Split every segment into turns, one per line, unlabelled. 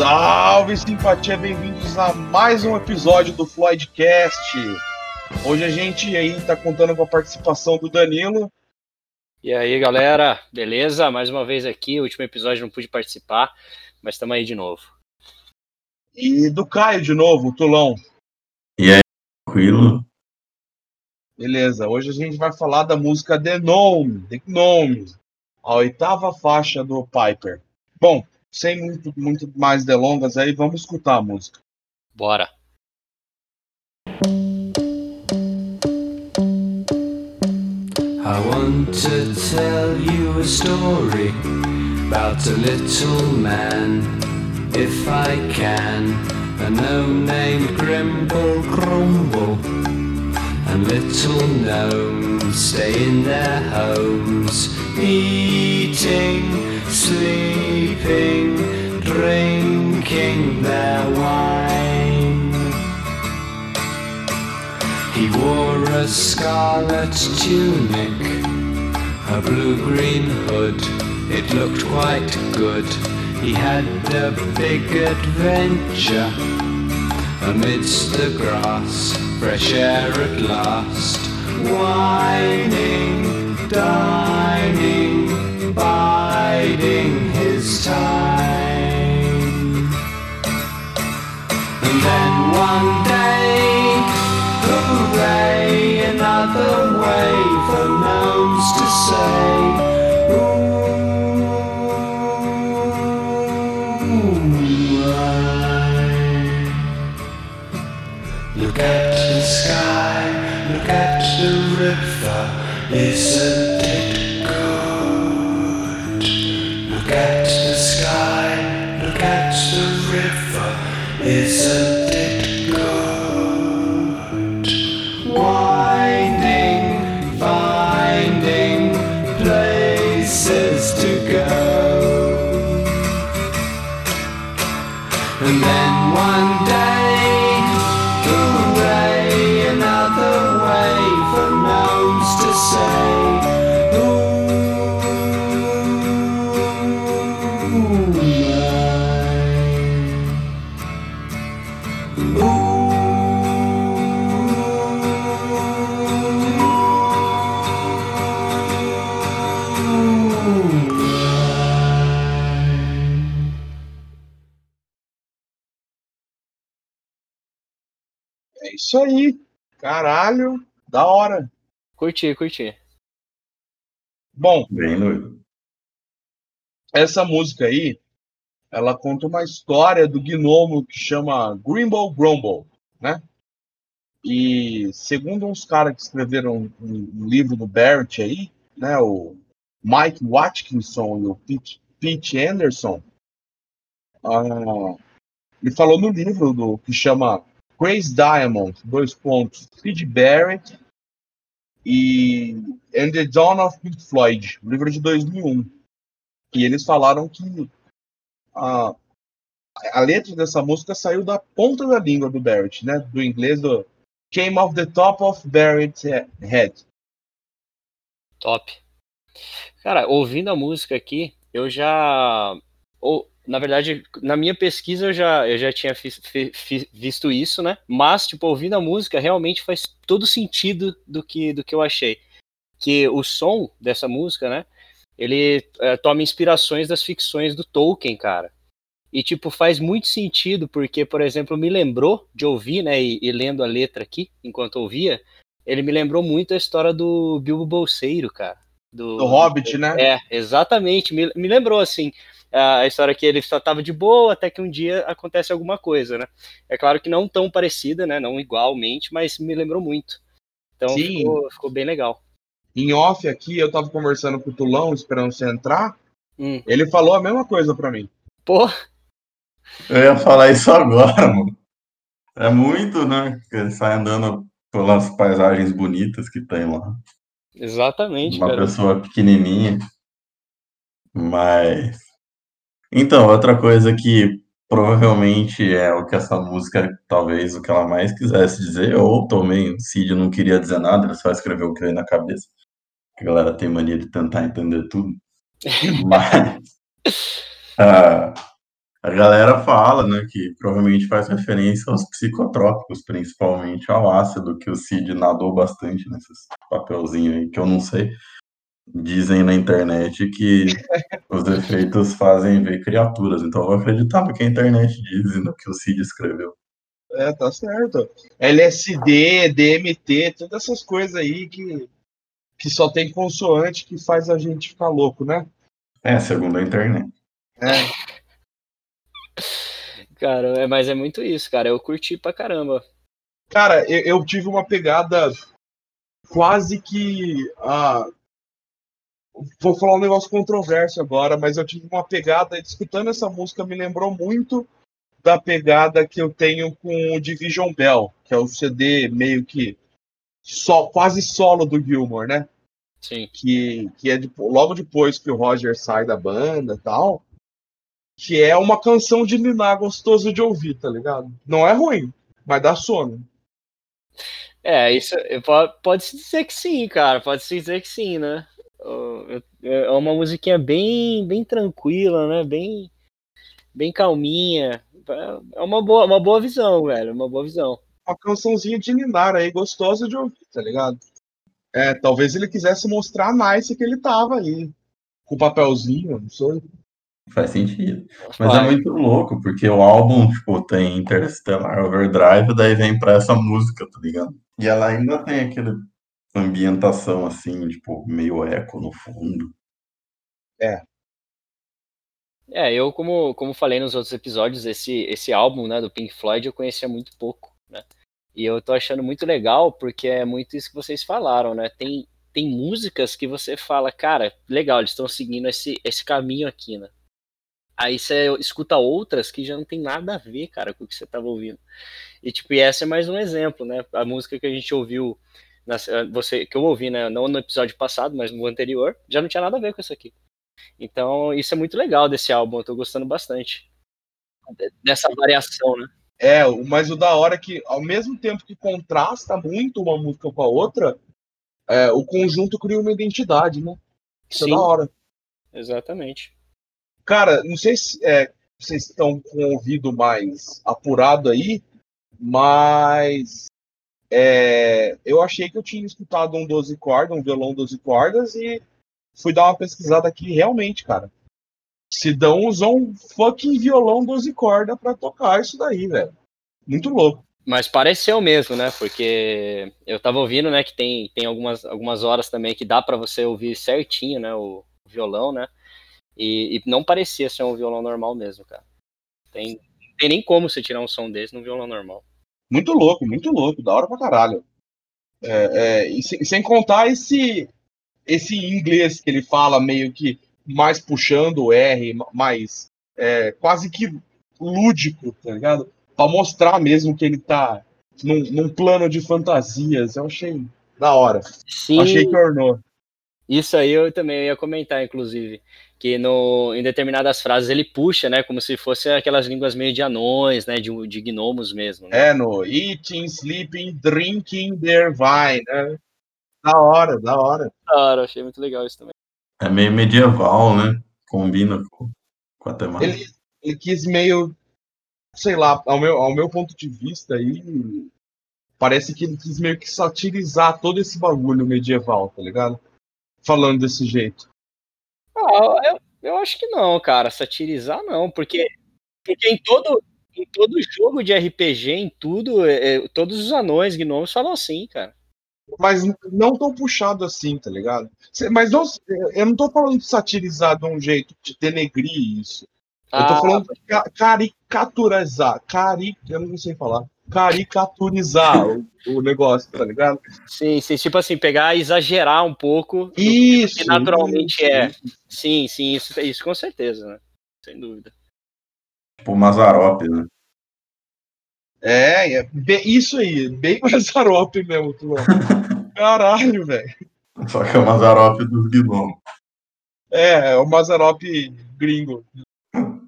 Salve simpatia, bem-vindos a mais um episódio do Floydcast. Hoje a gente aí tá contando com a participação do Danilo.
E aí, galera, beleza? Mais uma vez aqui, o último episódio não pude participar, mas estamos aí de novo.
E do Caio de novo, o Tulão.
E aí, tranquilo?
Beleza, hoje a gente vai falar da música The Gnome, The Gnome, a oitava faixa do Piper. Bom, sem muito, muito mais delongas aí, vamos escutar a música.
Bora.
I want to tell you a story about a little man, if I can. A gnome named Grimble Grumble, and little gnomes stay in their homes, eating, sleeping, drinking their wine. He wore a scarlet tunic, a blue-green hood. It looked quite good. He had a big adventure amidst the grass, fresh air at last. Whining, dining, river,
isso aí. Caralho, da hora.
Curti, curti.
Bom,
Bem doido.
essa música aí, ela conta uma história do gnomo que chama Grimble Grumble, né? E segundo uns caras que escreveram um, um livro do Barrett aí, né? O Mike Watkinson e o Pete, Pete Anderson, ah, ele falou no livro do que chama Crazy Diamond, dois pontos, Sid Barrett e And the Dawn of Pink Floyd, livro de 2001. E eles falaram que a, a letra dessa música saiu da ponta da língua do Barrett, né? Do inglês do Came off the top of Barrett's he- head.
Top. Cara, ouvindo a música aqui, eu já. Na verdade, na minha pesquisa eu já, eu já tinha fi- fi- fi- visto isso, né? Mas, tipo, ouvindo a música, realmente faz todo sentido do que, do que eu achei. Que o som dessa música, né? Ele eh, toma inspirações das ficções do Tolkien, cara. E, tipo, faz muito sentido, porque, por exemplo, me lembrou de ouvir, né? E, e lendo a letra aqui, enquanto ouvia, ele me lembrou muito a história do Bilbo Bolseiro, cara. Do,
Do Hobbit, né?
É, exatamente. Me, me lembrou, assim, a história que ele só tava de boa até que um dia acontece alguma coisa, né? É claro que não tão parecida, né? Não igualmente, mas me lembrou muito. Então
Sim.
ficou, ficou bem legal.
Em off aqui, eu tava conversando com o Tulão, esperando você entrar.
Hum.
Ele falou a mesma coisa pra mim.
Pô,
Eu ia falar isso agora, mano. É muito, né? Que ele sai andando pelas paisagens bonitas que tem lá.
exatamente,
Uma
cara.
pessoa pequenininha. Mas. Então, outra coisa que provavelmente é o que essa música, talvez, o que ela mais quisesse dizer, ou também o Cid não queria dizer nada, ele só escreveu o que veio na cabeça. A galera tem mania de tentar entender tudo. Mas. ah, A galera fala, né, que provavelmente faz referência aos psicotrópicos, principalmente ao ácido, que o Cid nadou bastante nesses papelzinhos aí, que eu não sei. Dizem na internet que os efeitos fazem ver criaturas, então eu vou acreditar no que a internet diz e no que o Cid escreveu.
É, tá certo. LSD, DMT, todas essas coisas aí que, que só tem consoante que faz a gente ficar louco, né?
É, segundo a internet.
É.
Cara, é, mas é muito isso, cara. Eu curti pra caramba.
Cara, eu, eu tive uma pegada quase que. ah, vou falar um negócio controverso agora, mas eu tive uma pegada, escutando essa música, me lembrou muito da pegada que eu tenho com o Division Bell, que é o CD meio que só, quase solo do Gilmore, né?
Sim.
que, que é de- logo depois que o Roger sai da banda e tal, que é uma canção de Ninar gostoso de ouvir, tá ligado? Não é ruim, mas dá sono.
É, isso pode-se dizer que sim, cara. Pode-se dizer que sim, né? É uma musiquinha bem, bem tranquila, né? Bem, bem calminha. É uma boa, uma boa visão, velho. Uma boa visão.
Uma cançãozinha de Ninar aí, gostosa de ouvir, tá ligado? É, talvez ele quisesse mostrar a nice que ele tava aí. Com o papelzinho, não sei.
Faz sentido. Mas é
Vai.
muito louco, porque o álbum, tipo, tem Interstellar Overdrive, daí vem pra essa música, tá ligado? E ela ainda tem aquela ambientação, assim, tipo, meio eco no fundo.
É, eu, como, como falei nos outros episódios, esse, esse álbum, né, do Pink Floyd, eu conhecia muito pouco, né? E eu tô achando muito legal, porque é muito isso que vocês falaram, né? Tem, tem músicas que você fala, cara, legal, eles estão seguindo esse, esse caminho aqui, né? Aí você escuta outras que já não tem nada a ver, cara, com o que você tava ouvindo. E, tipo, e essa é mais um exemplo, né? A música que a gente ouviu, você, que eu ouvi, né? Não no episódio passado, mas no anterior, já não tinha nada a ver com isso aqui. Então, isso é muito legal desse álbum, eu tô gostando bastante. Dessa variação, né?
É, mas o da hora é que, ao mesmo tempo que contrasta muito uma música com a outra, é, o conjunto cria uma identidade, né? Isso
Sim.
é da hora.
Exatamente.
Cara, não sei se é, vocês estão com o ouvido mais apurado aí, mas é, eu achei que eu tinha escutado um 12 cordas, um violão 12 cordas, e fui dar uma pesquisada aqui realmente, cara. Sidão usou um fucking violão 12 cordas pra tocar isso daí, velho. Muito louco.
Mas pareceu mesmo, né? Porque eu tava ouvindo, né, que tem, tem algumas, algumas horas também que dá pra você ouvir certinho, né, o violão, né? E, e não parecia ser um violão normal mesmo, cara. Tem, tem nem como você tirar um som desse num violão normal.
Muito louco, muito louco, da hora pra caralho. É, é, e sem, sem contar esse, esse inglês que ele fala meio que mais puxando o R, ma- mais é, quase que lúdico, tá ligado? Pra mostrar mesmo que ele tá num, num plano de fantasias. Eu achei da hora.
Sim,
Achei que ornou.
isso aí eu também ia comentar, inclusive. Que no, em determinadas frases ele puxa, né? Como se fosse aquelas línguas meio de anões, né? De, de gnomos mesmo. Né?
É, no eating, sleeping, drinking their wine. Né? Da hora, da hora.
Cara, achei muito legal isso também.
É meio medieval, né? Combina com, com a temática.
ele, ele quis meio, sei lá, ao meu, ao meu ponto de vista aí, parece que ele quis meio que satirizar todo esse bagulho medieval, tá ligado? Falando desse jeito.
Ah, eu, eu acho que não, cara. Satirizar não, porque, porque em todo em todo jogo de RPG, em tudo, é, é, todos os anões, gnomos falam assim, cara.
Mas não tão puxado assim, tá ligado? Mas não, eu não tô falando de satirizar de um jeito de denegrir isso. Eu tô
Ah,
falando de ca- caricaturizar. Cari, eu não sei falar. Caricaturizar o, o negócio, tá ligado?
sim, sim, tipo assim, pegar e exagerar um pouco.
Isso.
que naturalmente
isso,
é.
isso.
Sim, sim, isso, isso com certeza, né? Sem dúvida.
Tipo Mazarop, né?
É, é bem- isso aí, bem Mazarop mesmo, Tulão. Caralho, velho.
Só que é o Mazarop dos Gnomos.
É, é o Mazarop gringo.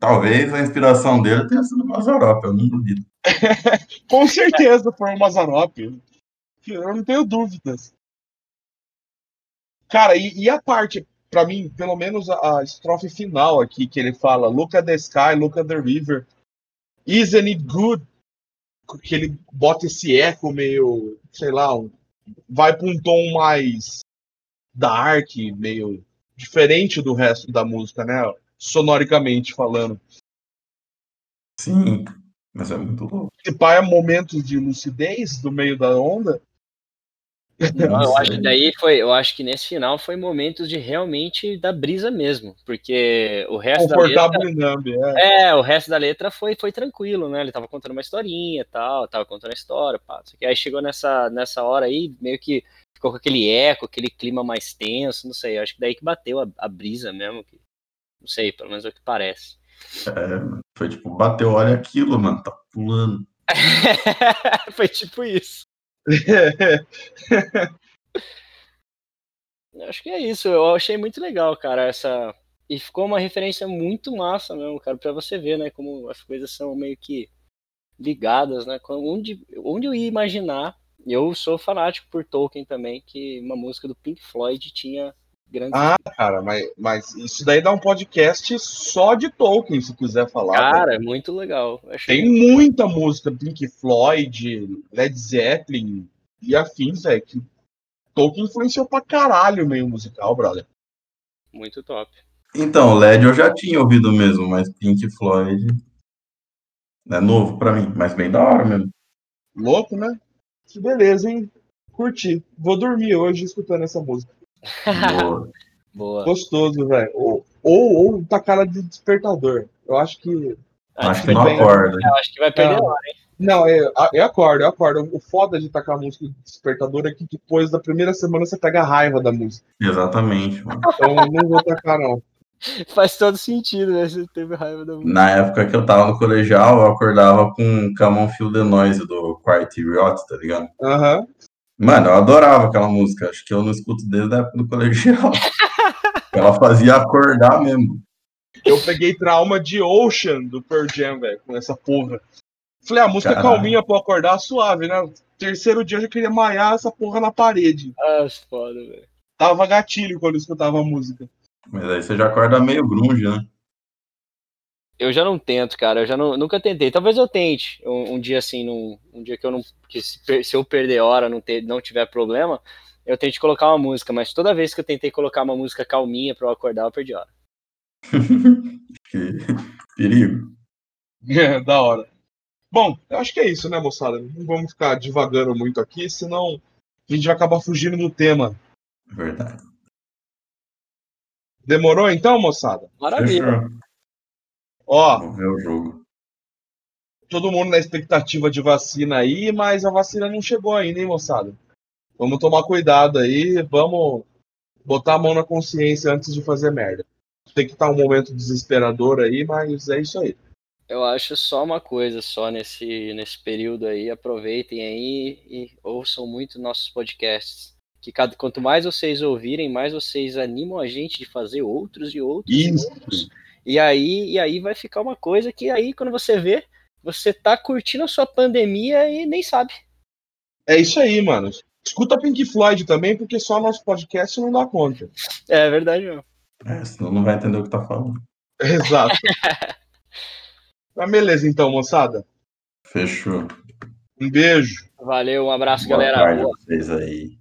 Talvez a inspiração dele tenha sido o Mazarop, eu não duvido.
Com certeza foi o Mazarop. Eu não tenho dúvidas. Cara, e, e a parte. pra mim, pelo menos a, a estrofe final aqui, que ele fala: Look at the sky, look at the river. Isn't it good? Que ele bota esse eco meio, sei lá, um- vai pra um tom mais dark, meio diferente do resto da música, né? Sonoricamente falando.
Sim, mas é muito louco.
Se pá, é momentos de lucidez do meio da onda.
Não, eu acho que daí foi, eu acho que nesse final foi momentos de realmente da brisa mesmo, porque o resto da letra,
numb, é.
é, o resto da letra foi, foi tranquilo, né? Ele tava contando uma historinha, e tal, tava contando a história, pá. Só que aí chegou nessa nessa hora aí, meio que ficou com aquele eco, aquele clima mais tenso, não sei, eu acho que daí que bateu a, a brisa mesmo, que, não sei, pelo menos é o que parece.
É, foi tipo, bateu, olha aquilo, mano, tá pulando.
foi tipo isso. Acho que é isso. Eu achei muito legal, cara, essa. E ficou uma referência muito massa mesmo, cara, pra você ver, né, como as coisas são meio que ligadas, né? Onde, onde eu ia imaginar, eu sou fanático por Tolkien também, que uma música do Pink Floyd tinha grandes.
Ah, cara, mas, mas isso daí dá um podcast só de Tolkien, se quiser falar.
cara, é muito legal. Achei
Tem muita música, Pink Floyd, Led Zeppelin e afins, velho, que Tolkien influenciou pra caralho o meio musical, brother.
muito top.
Então, LED eu já tinha ouvido mesmo, mas Pink Floyd é novo pra mim, mas bem da hora mesmo.
Louco, né? Que beleza, hein? Curti. Vou dormir hoje escutando essa música.
Boa.
Boa.
Gostoso, velho. Ou, ou, ou tá cara de despertador. Eu acho que.
Acho que
tudo
não
bem.
acorda.
Eu acho que vai perder
Não.
lá.
Não, eu, eu acordo, eu acordo. O foda de tacar música de despertador é que depois da primeira semana você pega a raiva da música.
Exatamente, mano.
Então não vou tacar, não.
Faz todo sentido, né? Você teve raiva da música.
Na época que eu tava no colegial, eu acordava com Come on Feel the Noise do Quiet Riot, tá ligado?
Aham.
Mano, eu adorava aquela música. Acho que eu não escuto desde a época do colegial. Ela fazia acordar mesmo.
Eu peguei trauma de Ocean do Pearl Jam, velho, com essa porra. Falei, a música
Caralho.
calminha pra acordar suave, né? Terceiro dia eu já queria maiar essa porra na parede.
Ah, foda, velho.
Tava gatilho quando eu escutava a música.
Mas aí você já acorda meio grunge, né?
Eu já não tento, cara. Eu já não, nunca tentei. Talvez eu tente um, um dia assim, num, um dia que eu não. Que se, se eu perder hora, não, ter, não tiver problema, eu tente colocar uma música. Mas toda vez que eu tentei colocar uma música calminha pra eu acordar, eu perdi hora.
Que perigo.
da hora. Bom, eu acho que é isso, né, moçada? Não vamos ficar divagando muito aqui, senão a gente vai acabar fugindo do tema.
Verdade.
Demorou então, moçada?
Maravilha.
Fechou.
Ó,
ver o jogo.
todo mundo na expectativa de vacina aí, mas a vacina não chegou ainda, hein, moçada? Vamos tomar cuidado aí, vamos botar a mão na consciência antes de fazer merda. Tem que estar um momento desesperador aí, mas é isso aí.
Eu acho só uma coisa, só nesse, nesse período aí. Aproveitem aí e ouçam muito nossos podcasts. Que cada, quanto mais vocês ouvirem, mais vocês animam a gente de fazer outros e outros e
Isso.
outros. E aí, e aí vai ficar uma coisa que aí, quando você vê, você tá curtindo a sua pandemia e nem sabe.
É isso aí, mano. Escuta Pink Floyd também, porque só nosso podcast não dá conta.
É verdade, mesmo.
É, senão não vai entender o que tá falando.
Exato. Mas beleza, então, moçada.
Fechou.
Um beijo.
Valeu, um abraço,
Boa
galera.
tarde a
Boa.
vocês aí.